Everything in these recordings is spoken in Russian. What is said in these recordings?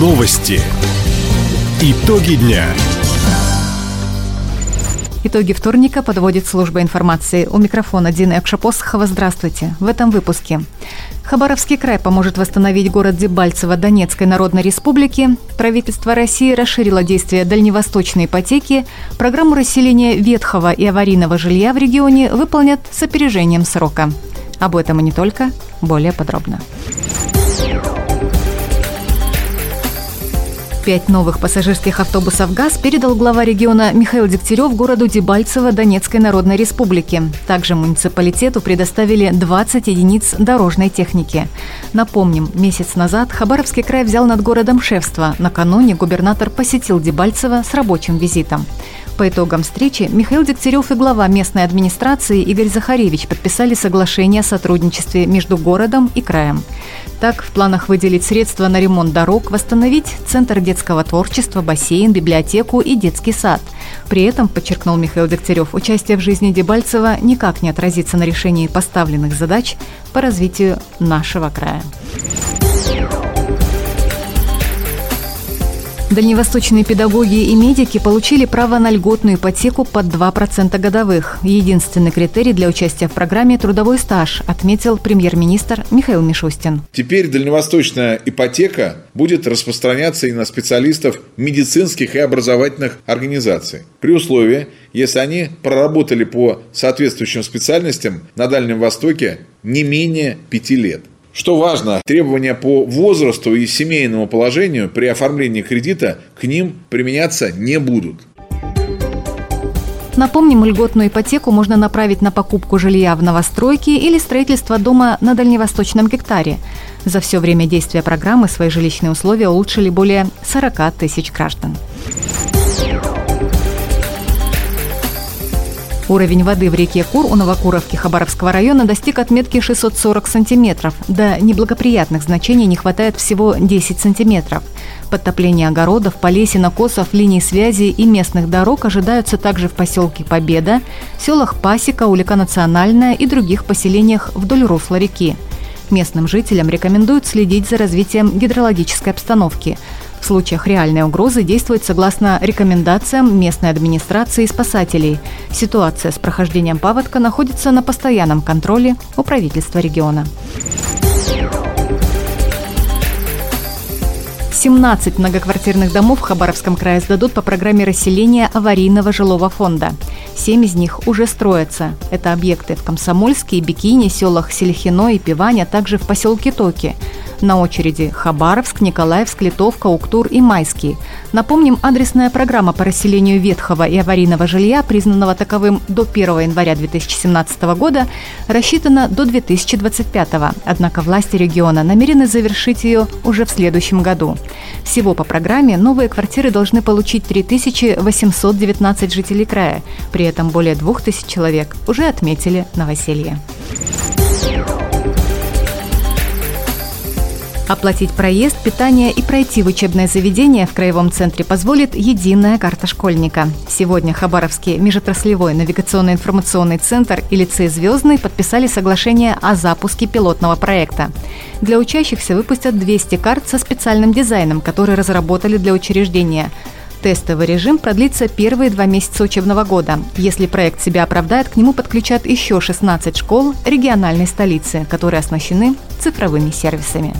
Новости. Итоги дня. Итоги вторника подводит служба информации. У микрофона Дина Экшапосхова. Здравствуйте. В этом выпуске. Хабаровский край поможет восстановить город Дебальцево Донецкой Народной Республики. Правительство России расширило действие дальневосточной ипотеки. Программу расселения ветхого и аварийного жилья в регионе выполнят с опережением срока. Об этом и не только. Более подробно. Пять новых пассажирских автобусов ГАЗ передал глава региона Михаил Дегтярев городу Дебальцево Донецкой Народной Республики. Также муниципалитету предоставили 20 единиц дорожной техники. Напомним, месяц назад Хабаровский край взял над городом шефство. Накануне губернатор посетил Дебальцево с рабочим визитом. По итогам встречи Михаил Дегтярев и глава местной администрации Игорь Захаревич подписали соглашение о сотрудничестве между городом и краем. Так, в планах выделить средства на ремонт дорог, восстановить Центр детского творчества, бассейн, библиотеку и детский сад. При этом, подчеркнул Михаил Дегтярев, участие в жизни Дебальцева никак не отразится на решении поставленных задач по развитию нашего края. Дальневосточные педагоги и медики получили право на льготную ипотеку под 2% годовых. Единственный критерий для участия в программе – трудовой стаж, отметил премьер-министр Михаил Мишустин. Теперь дальневосточная ипотека будет распространяться и на специалистов медицинских и образовательных организаций. При условии, если они проработали по соответствующим специальностям на Дальнем Востоке не менее пяти лет. Что важно, требования по возрасту и семейному положению при оформлении кредита к ним применяться не будут. Напомним, льготную ипотеку можно направить на покупку жилья в новостройке или строительство дома на дальневосточном гектаре. За все время действия программы свои жилищные условия улучшили более 40 тысяч граждан. Уровень воды в реке Кур у Новокуровки Хабаровского района достиг отметки 640 сантиметров. До неблагоприятных значений не хватает всего 10 сантиметров. Подтопление огородов, полей, сенокосов, линий связи и местных дорог ожидаются также в поселке Победа, селах Пасека, Улика Национальная и других поселениях вдоль русла реки. Местным жителям рекомендуют следить за развитием гидрологической обстановки. В случаях реальной угрозы действовать согласно рекомендациям местной администрации и спасателей. Ситуация с прохождением паводка находится на постоянном контроле у правительства региона. 17 многоквартирных домов в Хабаровском крае сдадут по программе расселения аварийного жилого фонда. Семь из них уже строятся. Это объекты в Комсомольске, Бикине, селах Селихино и Пивань, также в поселке Токи. На очереди Хабаровск, Николаевск, Литовка, Уктур и Майский. Напомним, адресная программа по расселению ветхого и аварийного жилья, признанного таковым до 1 января 2017 года, рассчитана до 2025. Однако власти региона намерены завершить ее уже в следующем году. Всего по программе новые квартиры должны получить 3819 жителей края. При этом более 2000 человек уже отметили новоселье. Оплатить проезд, питание и пройти в учебное заведение в Краевом центре позволит единая карта школьника. Сегодня Хабаровский межотраслевой навигационно-информационный центр и лицей «Звездный» подписали соглашение о запуске пилотного проекта. Для учащихся выпустят 200 карт со специальным дизайном, которые разработали для учреждения – Тестовый режим продлится первые два месяца учебного года. Если проект себя оправдает, к нему подключат еще 16 школ региональной столицы, которые оснащены цифровыми сервисами.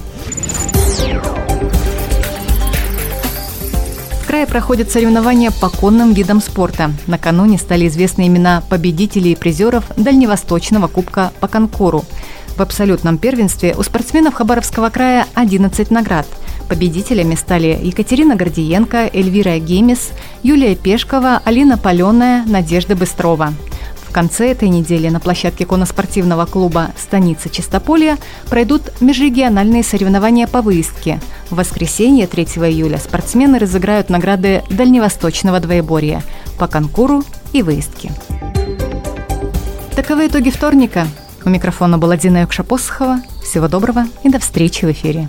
В крае проходят соревнования по конным видам спорта. Накануне стали известны имена победителей и призеров Дальневосточного кубка по конкуру. В абсолютном первенстве у спортсменов Хабаровского края 11 наград – Победителями стали Екатерина Гордиенко, Эльвира Гемис, Юлия Пешкова, Алина Паленая, Надежда Быстрова. В конце этой недели на площадке коноспортивного клуба «Станица Чистополья» пройдут межрегиональные соревнования по выездке. В воскресенье 3 июля спортсмены разыграют награды дальневосточного двоеборья по конкуру и выездке. Таковы итоги вторника. У микрофона была Дина Юкшапосхова. Всего доброго и до встречи в эфире.